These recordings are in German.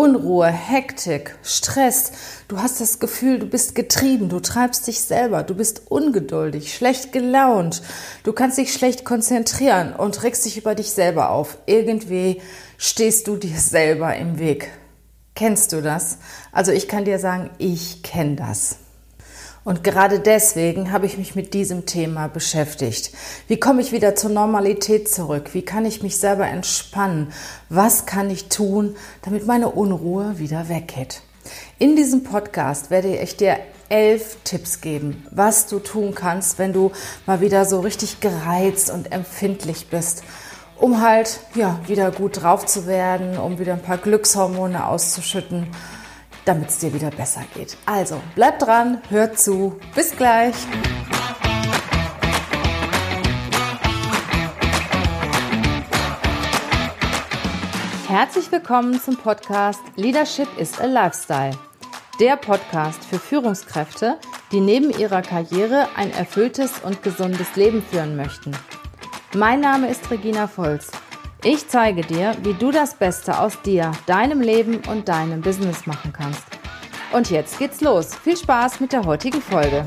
Unruhe, Hektik, Stress. Du hast das Gefühl, du bist getrieben, du treibst dich selber, du bist ungeduldig, schlecht gelaunt, du kannst dich schlecht konzentrieren und regst dich über dich selber auf. Irgendwie stehst du dir selber im Weg. Kennst du das? Also ich kann dir sagen, ich kenne das. Und gerade deswegen habe ich mich mit diesem Thema beschäftigt. Wie komme ich wieder zur Normalität zurück? Wie kann ich mich selber entspannen? Was kann ich tun, damit meine Unruhe wieder weggeht? In diesem Podcast werde ich dir elf Tipps geben, was du tun kannst, wenn du mal wieder so richtig gereizt und empfindlich bist, um halt ja wieder gut drauf zu werden, um wieder ein paar Glückshormone auszuschütten damit es dir wieder besser geht. Also, bleib dran, hör zu. Bis gleich. Herzlich willkommen zum Podcast Leadership is a Lifestyle. Der Podcast für Führungskräfte, die neben ihrer Karriere ein erfülltes und gesundes Leben führen möchten. Mein Name ist Regina Volz ich zeige dir, wie du das Beste aus dir, deinem Leben und deinem Business machen kannst. Und jetzt geht's los. Viel Spaß mit der heutigen Folge.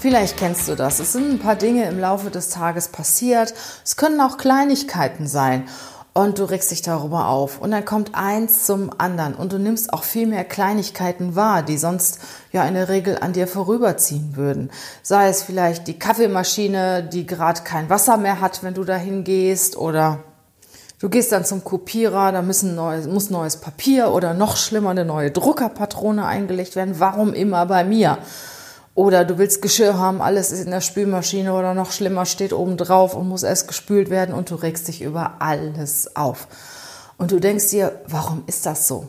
Vielleicht kennst du das. Es sind ein paar Dinge im Laufe des Tages passiert. Es können auch Kleinigkeiten sein und du regst dich darüber auf. Und dann kommt eins zum anderen und du nimmst auch viel mehr Kleinigkeiten wahr, die sonst ja in der Regel an dir vorüberziehen würden. Sei es vielleicht die Kaffeemaschine, die gerade kein Wasser mehr hat, wenn du dahin gehst oder Du gehst dann zum Kopierer, da müssen neues, muss neues Papier oder noch schlimmer eine neue Druckerpatrone eingelegt werden. Warum immer bei mir? Oder du willst Geschirr haben, alles ist in der Spülmaschine oder noch schlimmer steht oben drauf und muss erst gespült werden und du regst dich über alles auf. Und du denkst dir, warum ist das so?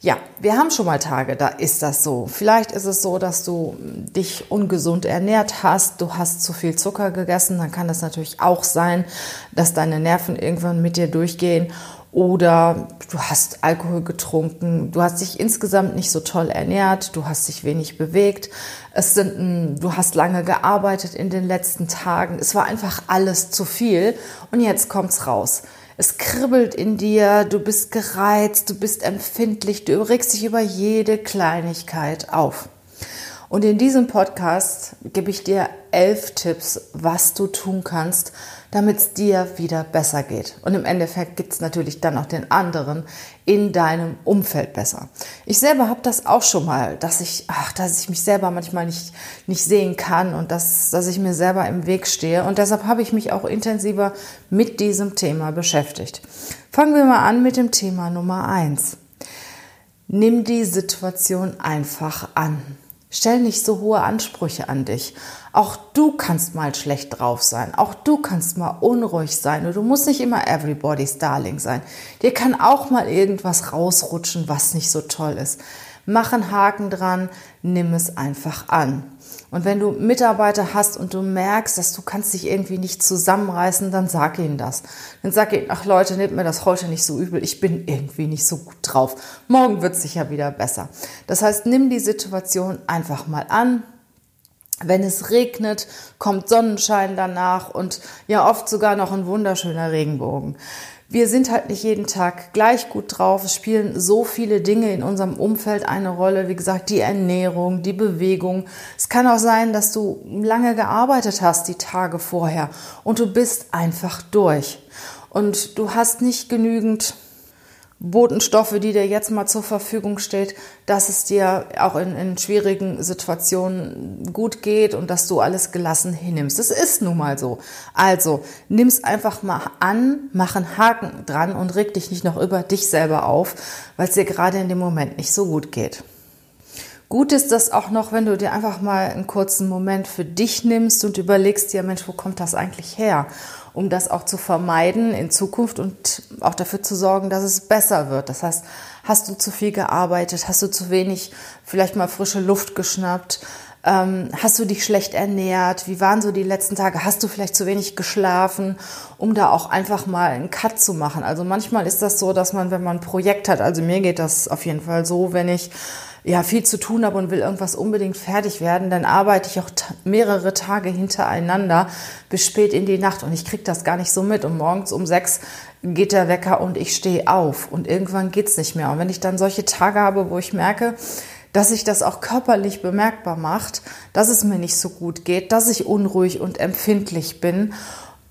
Ja, wir haben schon mal Tage, da ist das so. Vielleicht ist es so, dass du dich ungesund ernährt hast, du hast zu viel Zucker gegessen, dann kann das natürlich auch sein, dass deine Nerven irgendwann mit dir durchgehen oder du hast Alkohol getrunken, du hast dich insgesamt nicht so toll ernährt, du hast dich wenig bewegt, es sind, du hast lange gearbeitet in den letzten Tagen, es war einfach alles zu viel. Und jetzt kommt's raus. Es kribbelt in dir, du bist gereizt, du bist empfindlich, du regst dich über jede Kleinigkeit auf. Und in diesem Podcast gebe ich dir elf Tipps, was du tun kannst, damit es dir wieder besser geht. Und im Endeffekt gibt es natürlich dann auch den anderen in deinem Umfeld besser. Ich selber habe das auch schon mal, dass ich, ach, dass ich mich selber manchmal nicht, nicht sehen kann und dass, dass ich mir selber im Weg stehe. Und deshalb habe ich mich auch intensiver mit diesem Thema beschäftigt. Fangen wir mal an mit dem Thema Nummer eins. Nimm die Situation einfach an. Stell nicht so hohe Ansprüche an dich. Auch du kannst mal schlecht drauf sein. Auch du kannst mal unruhig sein. Und du musst nicht immer everybody's darling sein. Dir kann auch mal irgendwas rausrutschen, was nicht so toll ist. Mach einen Haken dran, nimm es einfach an. Und wenn du Mitarbeiter hast und du merkst, dass du kannst dich irgendwie nicht zusammenreißen, dann sag ihnen das. Dann sag ihnen, ach Leute, nehmt mir das heute nicht so übel, ich bin irgendwie nicht so gut drauf. Morgen wird es sicher wieder besser. Das heißt, nimm die Situation einfach mal an, wenn es regnet, kommt Sonnenschein danach und ja oft sogar noch ein wunderschöner Regenbogen wir sind halt nicht jeden Tag gleich gut drauf. Es spielen so viele Dinge in unserem Umfeld eine Rolle. Wie gesagt, die Ernährung, die Bewegung. Es kann auch sein, dass du lange gearbeitet hast die Tage vorher und du bist einfach durch. Und du hast nicht genügend Botenstoffe, die dir jetzt mal zur Verfügung steht, dass es dir auch in, in, schwierigen Situationen gut geht und dass du alles gelassen hinnimmst. Das ist nun mal so. Also nimm's einfach mal an, mach einen Haken dran und reg dich nicht noch über dich selber auf, weil es dir gerade in dem Moment nicht so gut geht. Gut ist das auch noch, wenn du dir einfach mal einen kurzen Moment für dich nimmst und überlegst dir, Mensch, wo kommt das eigentlich her? um das auch zu vermeiden in Zukunft und auch dafür zu sorgen, dass es besser wird. Das heißt, hast du zu viel gearbeitet, hast du zu wenig vielleicht mal frische Luft geschnappt, Ähm, hast du dich schlecht ernährt? Wie waren so die letzten Tage? Hast du vielleicht zu wenig geschlafen? Um da auch einfach mal einen Cut zu machen. Also manchmal ist das so, dass man, wenn man ein Projekt hat, also mir geht das auf jeden Fall so, wenn ich ja viel zu tun habe und will irgendwas unbedingt fertig werden, dann arbeite ich auch mehrere Tage hintereinander bis spät in die Nacht und ich kriege das gar nicht so mit. Und morgens um sechs geht der Wecker und ich stehe auf und irgendwann geht's nicht mehr. Und wenn ich dann solche Tage habe, wo ich merke, dass sich das auch körperlich bemerkbar macht, dass es mir nicht so gut geht, dass ich unruhig und empfindlich bin,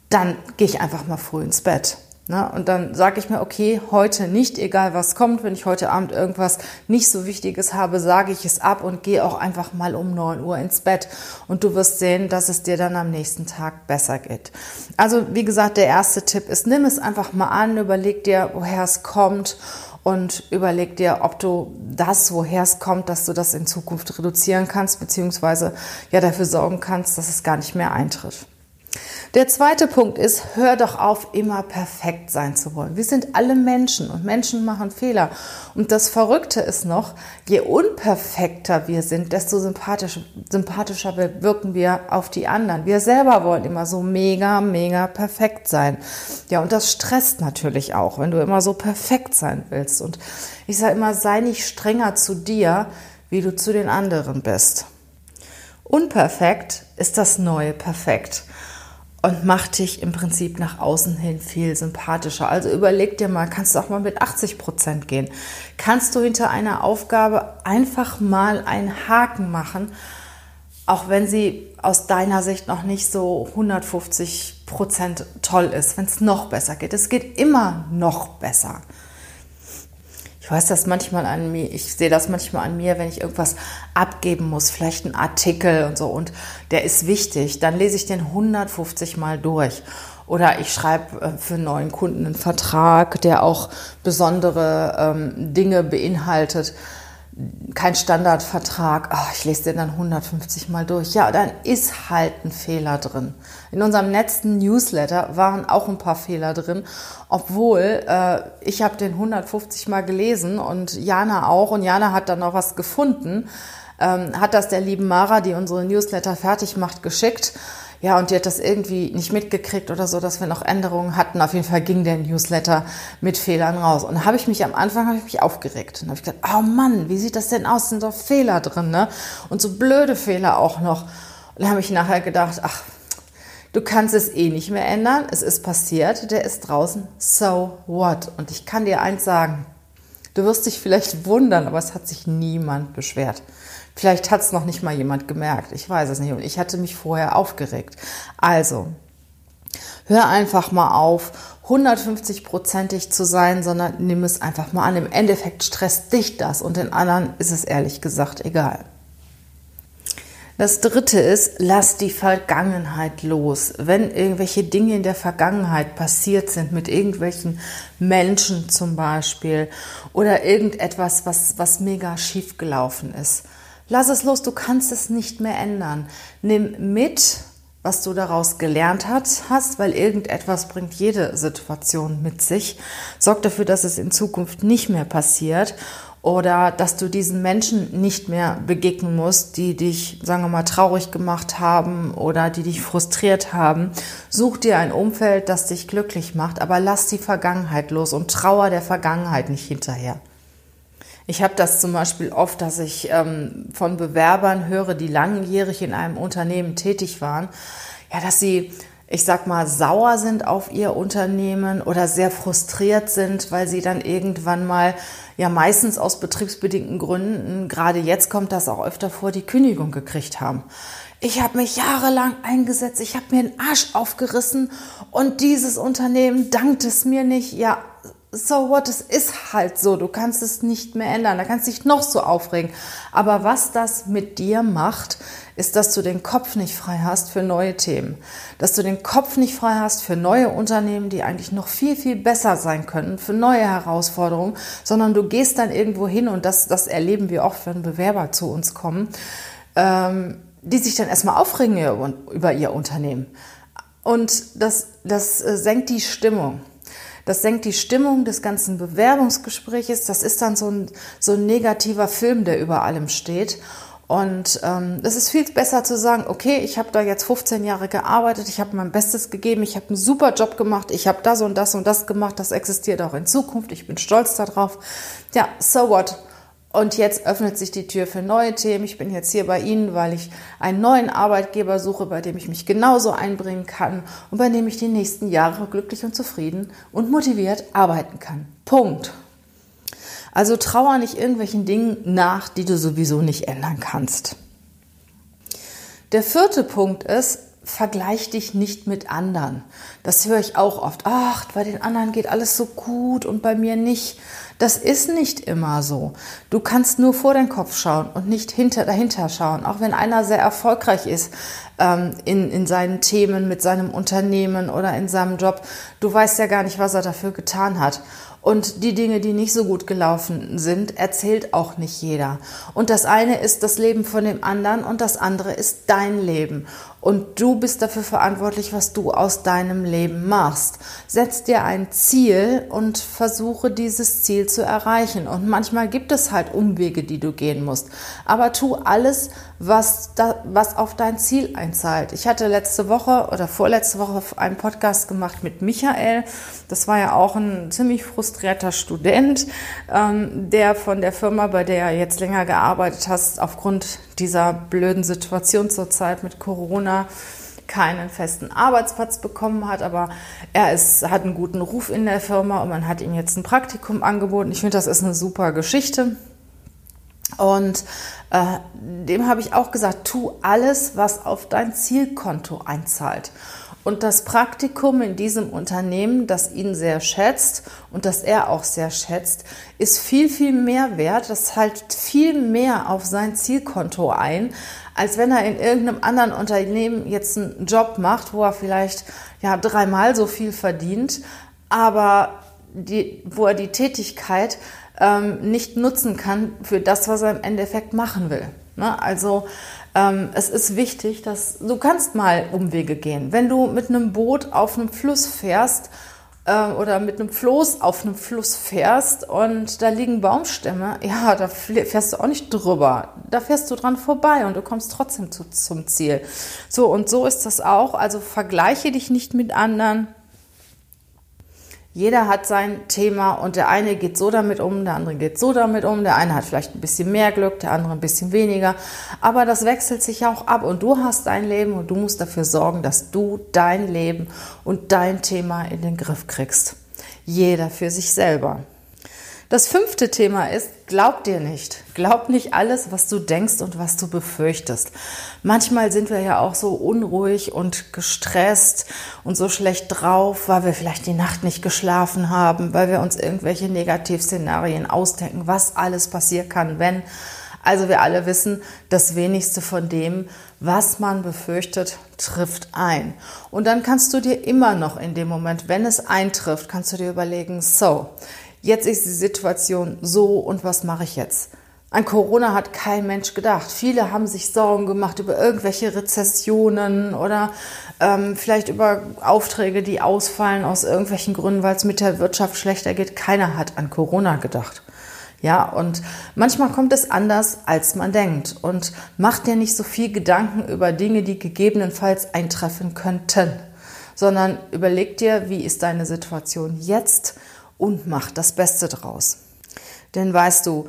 dann gehe ich einfach mal früh ins Bett. Ne? Und dann sage ich mir, okay, heute nicht, egal was kommt, wenn ich heute Abend irgendwas nicht so Wichtiges habe, sage ich es ab und gehe auch einfach mal um 9 Uhr ins Bett. Und du wirst sehen, dass es dir dann am nächsten Tag besser geht. Also wie gesagt, der erste Tipp ist, nimm es einfach mal an, überleg dir, woher es kommt und überleg dir, ob du das, woher es kommt, dass du das in Zukunft reduzieren kannst, beziehungsweise ja dafür sorgen kannst, dass es gar nicht mehr eintritt. Der zweite Punkt ist, hör doch auf, immer perfekt sein zu wollen. Wir sind alle Menschen und Menschen machen Fehler. Und das Verrückte ist noch, je unperfekter wir sind, desto sympathischer, sympathischer wirken wir auf die anderen. Wir selber wollen immer so mega, mega perfekt sein. Ja, und das stresst natürlich auch, wenn du immer so perfekt sein willst. Und ich sage immer, sei nicht strenger zu dir, wie du zu den anderen bist. Unperfekt ist das neue Perfekt und macht dich im Prinzip nach außen hin viel sympathischer. Also überleg dir mal, kannst du auch mal mit 80 Prozent gehen? Kannst du hinter einer Aufgabe einfach mal einen Haken machen, auch wenn sie aus deiner Sicht noch nicht so 150 Prozent toll ist, wenn es noch besser geht. Es geht immer noch besser. Ich weiß das manchmal an mir, ich sehe das manchmal an mir, wenn ich irgendwas abgeben muss, vielleicht einen Artikel und so. Und der ist wichtig, dann lese ich den 150 Mal durch. Oder ich schreibe äh, für einen neuen Kunden einen Vertrag, der auch besondere ähm, Dinge beinhaltet kein Standardvertrag, oh, ich lese den dann 150 Mal durch. Ja, dann ist halt ein Fehler drin. In unserem letzten Newsletter waren auch ein paar Fehler drin, obwohl äh, ich habe den 150 Mal gelesen und Jana auch und Jana hat dann noch was gefunden, ähm, hat das der lieben Mara, die unsere Newsletter fertig macht, geschickt ja, und die hat das irgendwie nicht mitgekriegt oder so, dass wir noch Änderungen hatten. Auf jeden Fall ging der Newsletter mit Fehlern raus. Und habe ich mich am Anfang habe ich mich aufgeregt. Und habe ich gedacht, oh Mann, wie sieht das denn aus? Sind doch Fehler drin, ne? Und so blöde Fehler auch noch. Und dann habe ich nachher gedacht, ach, du kannst es eh nicht mehr ändern. Es ist passiert, der ist draußen. So what? Und ich kann dir eins sagen. Du wirst dich vielleicht wundern, aber es hat sich niemand beschwert. Vielleicht hat es noch nicht mal jemand gemerkt. Ich weiß es nicht. Und ich hatte mich vorher aufgeregt. Also, hör einfach mal auf, 150-prozentig zu sein, sondern nimm es einfach mal an. Im Endeffekt stresst dich das und den anderen ist es ehrlich gesagt egal. Das dritte ist, lass die Vergangenheit los. Wenn irgendwelche Dinge in der Vergangenheit passiert sind, mit irgendwelchen Menschen zum Beispiel, oder irgendetwas, was, was mega schief gelaufen ist, Lass es los, du kannst es nicht mehr ändern. Nimm mit, was du daraus gelernt hast, weil irgendetwas bringt jede Situation mit sich. Sorg dafür, dass es in Zukunft nicht mehr passiert oder dass du diesen Menschen nicht mehr begegnen musst, die dich, sagen wir mal, traurig gemacht haben oder die dich frustriert haben. Such dir ein Umfeld, das dich glücklich macht, aber lass die Vergangenheit los und trauer der Vergangenheit nicht hinterher. Ich habe das zum Beispiel oft, dass ich ähm, von Bewerbern höre, die langjährig in einem Unternehmen tätig waren, ja, dass sie, ich sag mal, sauer sind auf ihr Unternehmen oder sehr frustriert sind, weil sie dann irgendwann mal, ja, meistens aus betriebsbedingten Gründen, gerade jetzt kommt das auch öfter vor, die Kündigung gekriegt haben. Ich habe mich jahrelang eingesetzt, ich habe mir den Arsch aufgerissen und dieses Unternehmen dankt es mir nicht. Ja, so what, es ist halt so, du kannst es nicht mehr ändern, da kannst du dich noch so aufregen. Aber was das mit dir macht, ist, dass du den Kopf nicht frei hast für neue Themen, dass du den Kopf nicht frei hast für neue Unternehmen, die eigentlich noch viel, viel besser sein können, für neue Herausforderungen, sondern du gehst dann irgendwo hin und das, das erleben wir oft, wenn Bewerber zu uns kommen, ähm, die sich dann erstmal aufregen über ihr Unternehmen. Und das, das äh, senkt die Stimmung. Das senkt die Stimmung des ganzen Bewerbungsgespräches. Das ist dann so ein, so ein negativer Film, der über allem steht. Und ähm, es ist viel besser zu sagen, okay, ich habe da jetzt 15 Jahre gearbeitet, ich habe mein Bestes gegeben, ich habe einen super Job gemacht, ich habe das und das und das gemacht, das existiert auch in Zukunft, ich bin stolz darauf. Ja, so what? Und jetzt öffnet sich die Tür für neue Themen. Ich bin jetzt hier bei Ihnen, weil ich einen neuen Arbeitgeber suche, bei dem ich mich genauso einbringen kann und bei dem ich die nächsten Jahre glücklich und zufrieden und motiviert arbeiten kann. Punkt. Also trauer nicht irgendwelchen Dingen nach, die du sowieso nicht ändern kannst. Der vierte Punkt ist, vergleich dich nicht mit anderen. Das höre ich auch oft. Ach, bei den anderen geht alles so gut und bei mir nicht. Das ist nicht immer so. Du kannst nur vor den Kopf schauen und nicht hinter, dahinter schauen. Auch wenn einer sehr erfolgreich ist ähm, in, in seinen Themen, mit seinem Unternehmen oder in seinem Job. Du weißt ja gar nicht, was er dafür getan hat. Und die Dinge, die nicht so gut gelaufen sind, erzählt auch nicht jeder. Und das eine ist das Leben von dem anderen und das andere ist dein Leben. Und du bist dafür verantwortlich, was du aus deinem Leben machst. Setz dir ein Ziel und versuche dieses Ziel zu erreichen. Und manchmal gibt es halt Umwege, die du gehen musst. Aber tu alles, was, da, was auf dein Ziel einzahlt. Ich hatte letzte Woche oder vorletzte Woche einen Podcast gemacht mit Michael. Das war ja auch ein ziemlich frustrierter Student, ähm, der von der Firma, bei der er jetzt länger gearbeitet hat, aufgrund dieser blöden Situation zurzeit mit Corona keinen festen Arbeitsplatz bekommen hat, aber er ist, hat einen guten Ruf in der Firma und man hat ihm jetzt ein Praktikum angeboten. Ich finde, das ist eine super Geschichte. Und äh, dem habe ich auch gesagt, tu alles, was auf dein Zielkonto einzahlt. Und das Praktikum in diesem Unternehmen, das ihn sehr schätzt und das er auch sehr schätzt, ist viel, viel mehr wert. Das zahlt viel mehr auf sein Zielkonto ein, als wenn er in irgendeinem anderen Unternehmen jetzt einen Job macht, wo er vielleicht ja dreimal so viel verdient, aber die, wo er die Tätigkeit ähm, nicht nutzen kann für das, was er im Endeffekt machen will. Ne? Also ähm, es ist wichtig, dass du kannst mal Umwege gehen. Wenn du mit einem Boot auf einem Fluss fährst äh, oder mit einem Floß auf einem Fluss fährst und da liegen Baumstämme, ja, da fährst du auch nicht drüber. Da fährst du dran vorbei und du kommst trotzdem zu, zum Ziel. So und so ist das auch. Also vergleiche dich nicht mit anderen jeder hat sein Thema und der eine geht so damit um, der andere geht so damit um, der eine hat vielleicht ein bisschen mehr Glück, der andere ein bisschen weniger, aber das wechselt sich auch ab und du hast dein Leben und du musst dafür sorgen, dass du dein Leben und dein Thema in den Griff kriegst. Jeder für sich selber. Das fünfte Thema ist, glaub dir nicht. Glaub nicht alles, was du denkst und was du befürchtest. Manchmal sind wir ja auch so unruhig und gestresst und so schlecht drauf, weil wir vielleicht die Nacht nicht geschlafen haben, weil wir uns irgendwelche Negativszenarien ausdenken, was alles passieren kann, wenn. Also wir alle wissen, das wenigste von dem, was man befürchtet, trifft ein. Und dann kannst du dir immer noch in dem Moment, wenn es eintrifft, kannst du dir überlegen, so, jetzt ist die Situation so und was mache ich jetzt? An Corona hat kein Mensch gedacht. Viele haben sich Sorgen gemacht über irgendwelche Rezessionen oder ähm, vielleicht über Aufträge, die ausfallen aus irgendwelchen Gründen, weil es mit der Wirtschaft schlechter geht. Keiner hat an Corona gedacht. Ja, und manchmal kommt es anders, als man denkt. Und macht dir nicht so viel Gedanken über Dinge, die gegebenenfalls eintreffen könnten, sondern überleg dir, wie ist deine Situation jetzt und mach das Beste draus. Denn weißt du,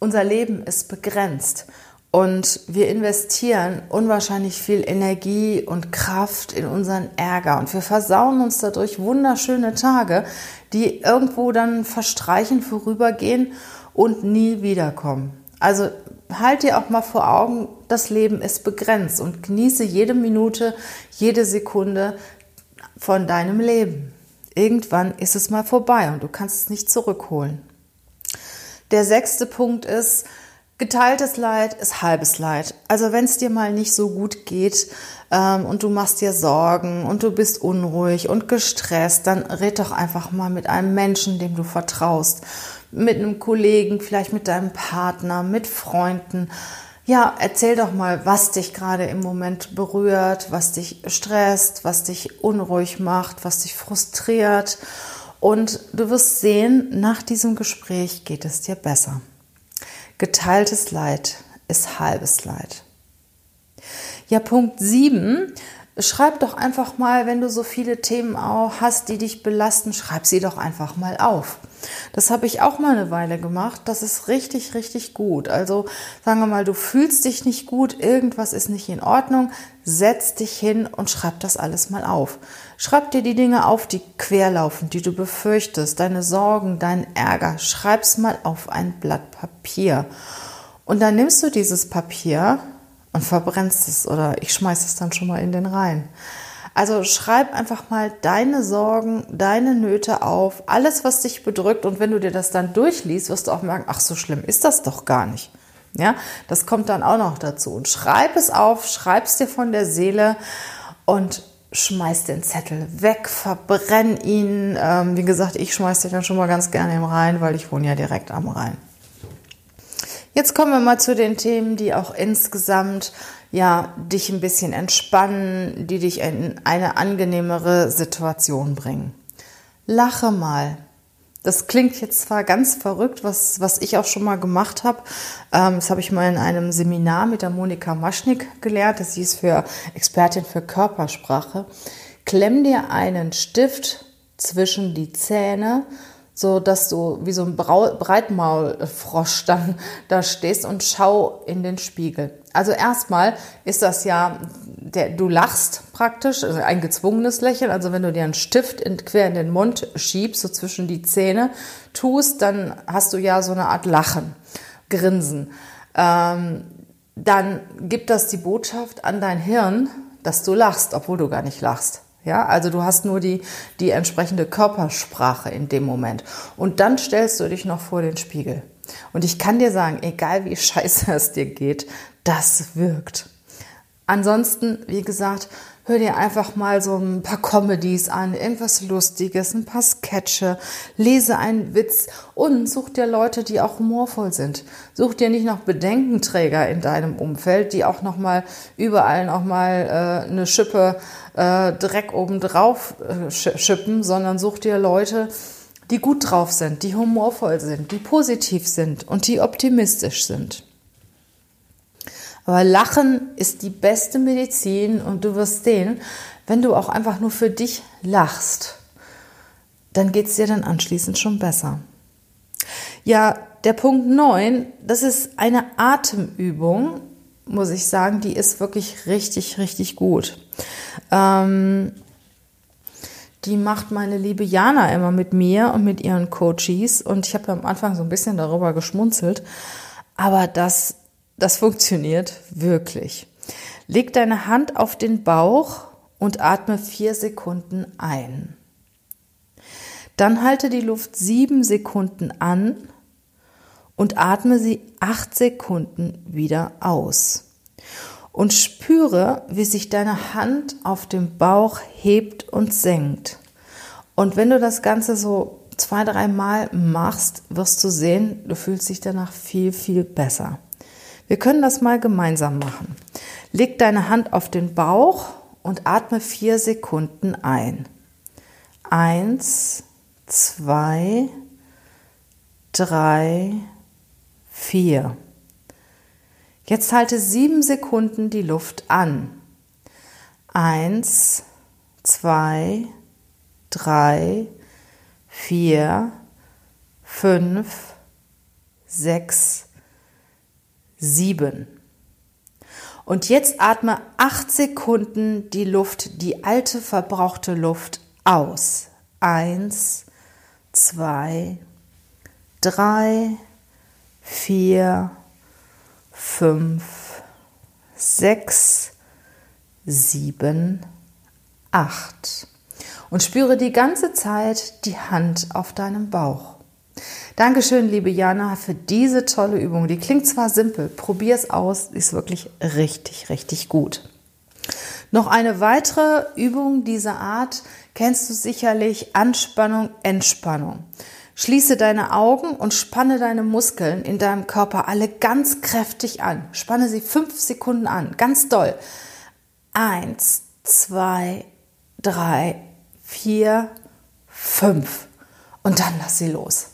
unser Leben ist begrenzt und wir investieren unwahrscheinlich viel Energie und Kraft in unseren Ärger und wir versauen uns dadurch wunderschöne Tage, die irgendwo dann verstreichen, vorübergehen und nie wiederkommen. Also halt dir auch mal vor Augen, das Leben ist begrenzt und genieße jede Minute, jede Sekunde von deinem Leben. Irgendwann ist es mal vorbei und du kannst es nicht zurückholen. Der sechste Punkt ist, geteiltes Leid ist halbes Leid. Also wenn es dir mal nicht so gut geht ähm, und du machst dir Sorgen und du bist unruhig und gestresst, dann red doch einfach mal mit einem Menschen, dem du vertraust, mit einem Kollegen, vielleicht mit deinem Partner, mit Freunden. Ja, erzähl doch mal, was dich gerade im Moment berührt, was dich stresst, was dich unruhig macht, was dich frustriert. Und du wirst sehen, nach diesem Gespräch geht es dir besser. Geteiltes Leid ist halbes Leid. Ja, Punkt 7. Schreib doch einfach mal, wenn du so viele Themen auch hast, die dich belasten, schreib sie doch einfach mal auf. Das habe ich auch mal eine Weile gemacht. Das ist richtig, richtig gut. Also sagen wir mal, du fühlst dich nicht gut, irgendwas ist nicht in Ordnung, setz dich hin und schreib das alles mal auf. Schreib dir die Dinge auf, die querlaufen, die du befürchtest, deine Sorgen, deinen Ärger. Schreib's mal auf ein Blatt Papier. Und dann nimmst du dieses Papier und verbrennst es oder ich schmeiß es dann schon mal in den Rhein. Also schreib einfach mal deine Sorgen, deine Nöte auf, alles, was dich bedrückt. Und wenn du dir das dann durchliest, wirst du auch merken, ach, so schlimm ist das doch gar nicht. Ja, das kommt dann auch noch dazu. Und schreib es auf, schreib es dir von der Seele und schmeiß den Zettel weg, verbrenn ihn. Ähm, wie gesagt, ich schmeiß den dann schon mal ganz gerne im Rhein, weil ich wohne ja direkt am Rhein. Jetzt kommen wir mal zu den Themen, die auch insgesamt ja dich ein bisschen entspannen, die dich in eine angenehmere Situation bringen. Lache mal. Das klingt jetzt zwar ganz verrückt, was, was ich auch schon mal gemacht habe. Ähm, das habe ich mal in einem Seminar mit der Monika Maschnik gelernt. Sie ist für Expertin für Körpersprache. Klemm dir einen Stift zwischen die Zähne so dass du wie so ein Breitmaulfrosch dann da stehst und schau in den Spiegel. Also erstmal ist das ja, der, du lachst praktisch, also ein gezwungenes Lächeln. Also wenn du dir einen Stift in, quer in den Mund schiebst, so zwischen die Zähne tust, dann hast du ja so eine Art Lachen, Grinsen. Ähm, dann gibt das die Botschaft an dein Hirn, dass du lachst, obwohl du gar nicht lachst. Ja, also du hast nur die, die entsprechende Körpersprache in dem Moment. Und dann stellst du dich noch vor den Spiegel. Und ich kann dir sagen, egal wie scheiße es dir geht, das wirkt. Ansonsten, wie gesagt, hör dir einfach mal so ein paar Comedies an, irgendwas Lustiges, ein paar Sketche, lese einen Witz und such dir Leute, die auch humorvoll sind. Such dir nicht noch Bedenkenträger in deinem Umfeld, die auch noch mal überall noch mal äh, eine Schippe äh, Dreck obendrauf äh, schippen, sondern such dir Leute, die gut drauf sind, die humorvoll sind, die positiv sind und die optimistisch sind. Aber Lachen ist die beste Medizin und du wirst sehen, wenn du auch einfach nur für dich lachst, dann geht es dir dann anschließend schon besser. Ja, der Punkt 9, das ist eine Atemübung, muss ich sagen, die ist wirklich richtig, richtig gut. Ähm, die macht meine liebe Jana immer mit mir und mit ihren Coaches und ich habe am Anfang so ein bisschen darüber geschmunzelt, aber das das funktioniert wirklich. Leg deine Hand auf den Bauch und atme vier Sekunden ein. Dann halte die Luft sieben Sekunden an und atme sie acht Sekunden wieder aus. Und spüre, wie sich deine Hand auf dem Bauch hebt und senkt. Und wenn du das Ganze so zwei, drei Mal machst, wirst du sehen, du fühlst dich danach viel, viel besser. Wir können das mal gemeinsam machen. Leg deine Hand auf den Bauch und atme vier Sekunden ein. Eins, zwei, drei, vier. Jetzt halte sieben Sekunden die Luft an. Eins, zwei, drei, vier, fünf, sechs, sieben. Und jetzt atme acht Sekunden die Luft, die alte verbrauchte Luft aus. Eins, zwei, drei, vier, fünf, sechs, sieben, acht. Und spüre die ganze Zeit die Hand auf deinem Bauch. Dankeschön, liebe Jana, für diese tolle Übung. Die klingt zwar simpel, probier es aus, ist wirklich richtig, richtig gut. Noch eine weitere Übung dieser Art kennst du sicherlich Anspannung, Entspannung. Schließe deine Augen und spanne deine Muskeln in deinem Körper alle ganz kräftig an. Spanne sie fünf Sekunden an, ganz doll. Eins, zwei, drei, vier, fünf. Und dann lass sie los.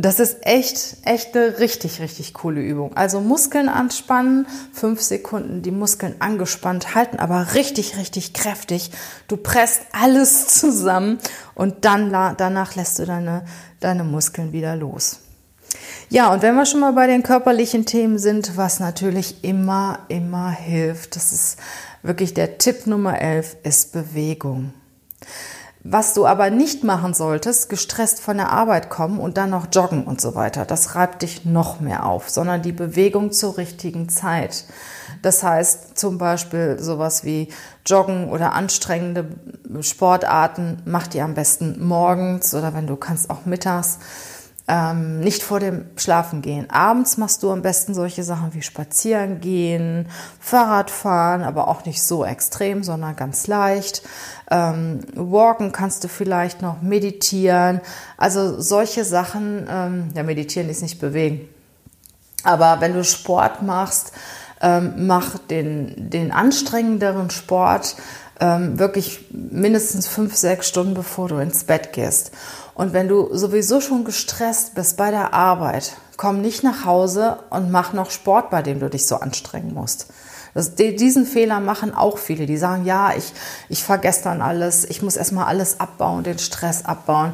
Das ist echt, echt eine richtig, richtig coole Übung. Also Muskeln anspannen, fünf Sekunden die Muskeln angespannt halten, aber richtig, richtig kräftig. Du presst alles zusammen und dann danach lässt du deine, deine Muskeln wieder los. Ja, und wenn wir schon mal bei den körperlichen Themen sind, was natürlich immer, immer hilft, das ist wirklich der Tipp Nummer 11, ist Bewegung. Was du aber nicht machen solltest, gestresst von der Arbeit kommen und dann noch joggen und so weiter. Das reibt dich noch mehr auf, sondern die Bewegung zur richtigen Zeit. Das heißt zum Beispiel sowas wie Joggen oder anstrengende Sportarten, mach die am besten morgens oder wenn du kannst auch mittags ähm, nicht vor dem Schlafen gehen. Abends machst du am besten solche Sachen wie Spazieren gehen, Fahrradfahren, aber auch nicht so extrem, sondern ganz leicht. Ähm, walken kannst du vielleicht noch, meditieren. Also solche Sachen, ähm, ja, meditieren ist nicht bewegen. Aber wenn du Sport machst, ähm, mach den, den anstrengenderen Sport ähm, wirklich mindestens fünf, sechs Stunden, bevor du ins Bett gehst. Und wenn du sowieso schon gestresst bist bei der Arbeit, komm nicht nach Hause und mach noch Sport, bei dem du dich so anstrengen musst. Das, diesen Fehler machen auch viele, die sagen, ja, ich, ich vergesse dann alles, ich muss erstmal alles abbauen, den Stress abbauen.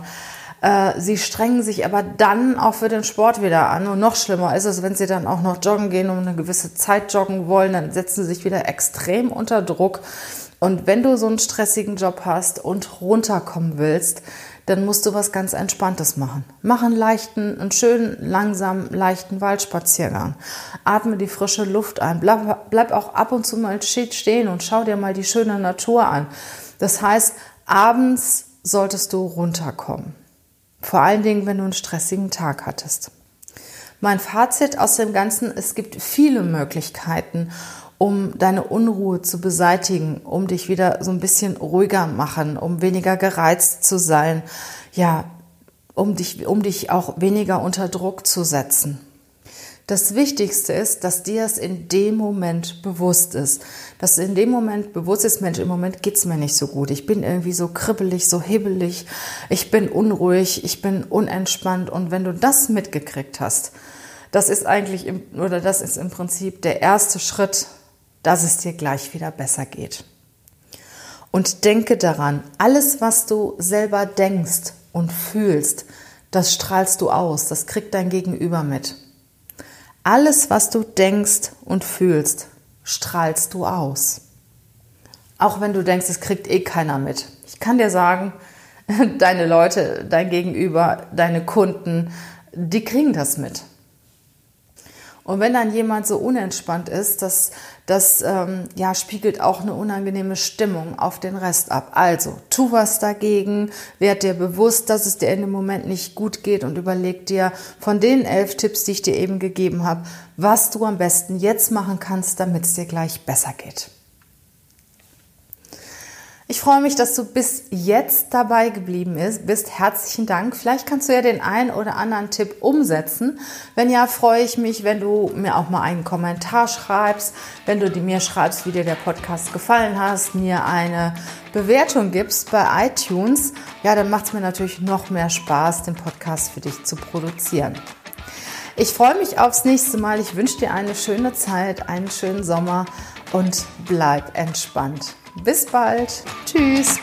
Äh, sie strengen sich aber dann auch für den Sport wieder an. Und noch schlimmer ist es, wenn sie dann auch noch joggen gehen und eine gewisse Zeit joggen wollen, dann setzen sie sich wieder extrem unter Druck. Und wenn du so einen stressigen Job hast und runterkommen willst, dann musst du was ganz Entspanntes machen. Mach einen leichten, einen schönen, langsamen, leichten Waldspaziergang. Atme die frische Luft ein. Bleib, bleib auch ab und zu mal stehen und schau dir mal die schöne Natur an. Das heißt, abends solltest du runterkommen. Vor allen Dingen, wenn du einen stressigen Tag hattest. Mein Fazit aus dem Ganzen, es gibt viele Möglichkeiten, um deine Unruhe zu beseitigen, um dich wieder so ein bisschen ruhiger machen, um weniger gereizt zu sein, ja, um dich, um dich auch weniger unter Druck zu setzen. Das Wichtigste ist, dass dir es in dem Moment bewusst ist. Dass in dem Moment bewusst ist, Mensch, im Moment geht's mir nicht so gut. Ich bin irgendwie so kribbelig, so hibbelig. Ich bin unruhig, ich bin unentspannt. Und wenn du das mitgekriegt hast, das ist eigentlich, im, oder das ist im Prinzip der erste Schritt dass es dir gleich wieder besser geht. Und denke daran, alles, was du selber denkst und fühlst, das strahlst du aus, das kriegt dein Gegenüber mit. Alles, was du denkst und fühlst, strahlst du aus. Auch wenn du denkst, es kriegt eh keiner mit. Ich kann dir sagen, deine Leute, dein Gegenüber, deine Kunden, die kriegen das mit. Und wenn dann jemand so unentspannt ist, das, das ähm, ja, spiegelt auch eine unangenehme Stimmung auf den Rest ab. Also tu was dagegen, werd dir bewusst, dass es dir in dem Moment nicht gut geht und überleg dir von den elf Tipps, die ich dir eben gegeben habe, was du am besten jetzt machen kannst, damit es dir gleich besser geht. Ich freue mich, dass du bis jetzt dabei geblieben bist. Herzlichen Dank. Vielleicht kannst du ja den einen oder anderen Tipp umsetzen. Wenn ja, freue ich mich, wenn du mir auch mal einen Kommentar schreibst, wenn du mir schreibst, wie dir der Podcast gefallen hast, mir eine Bewertung gibst bei iTunes. Ja, dann macht es mir natürlich noch mehr Spaß, den Podcast für dich zu produzieren. Ich freue mich aufs nächste Mal. Ich wünsche dir eine schöne Zeit, einen schönen Sommer und bleib entspannt. Bis bald. Tschüss.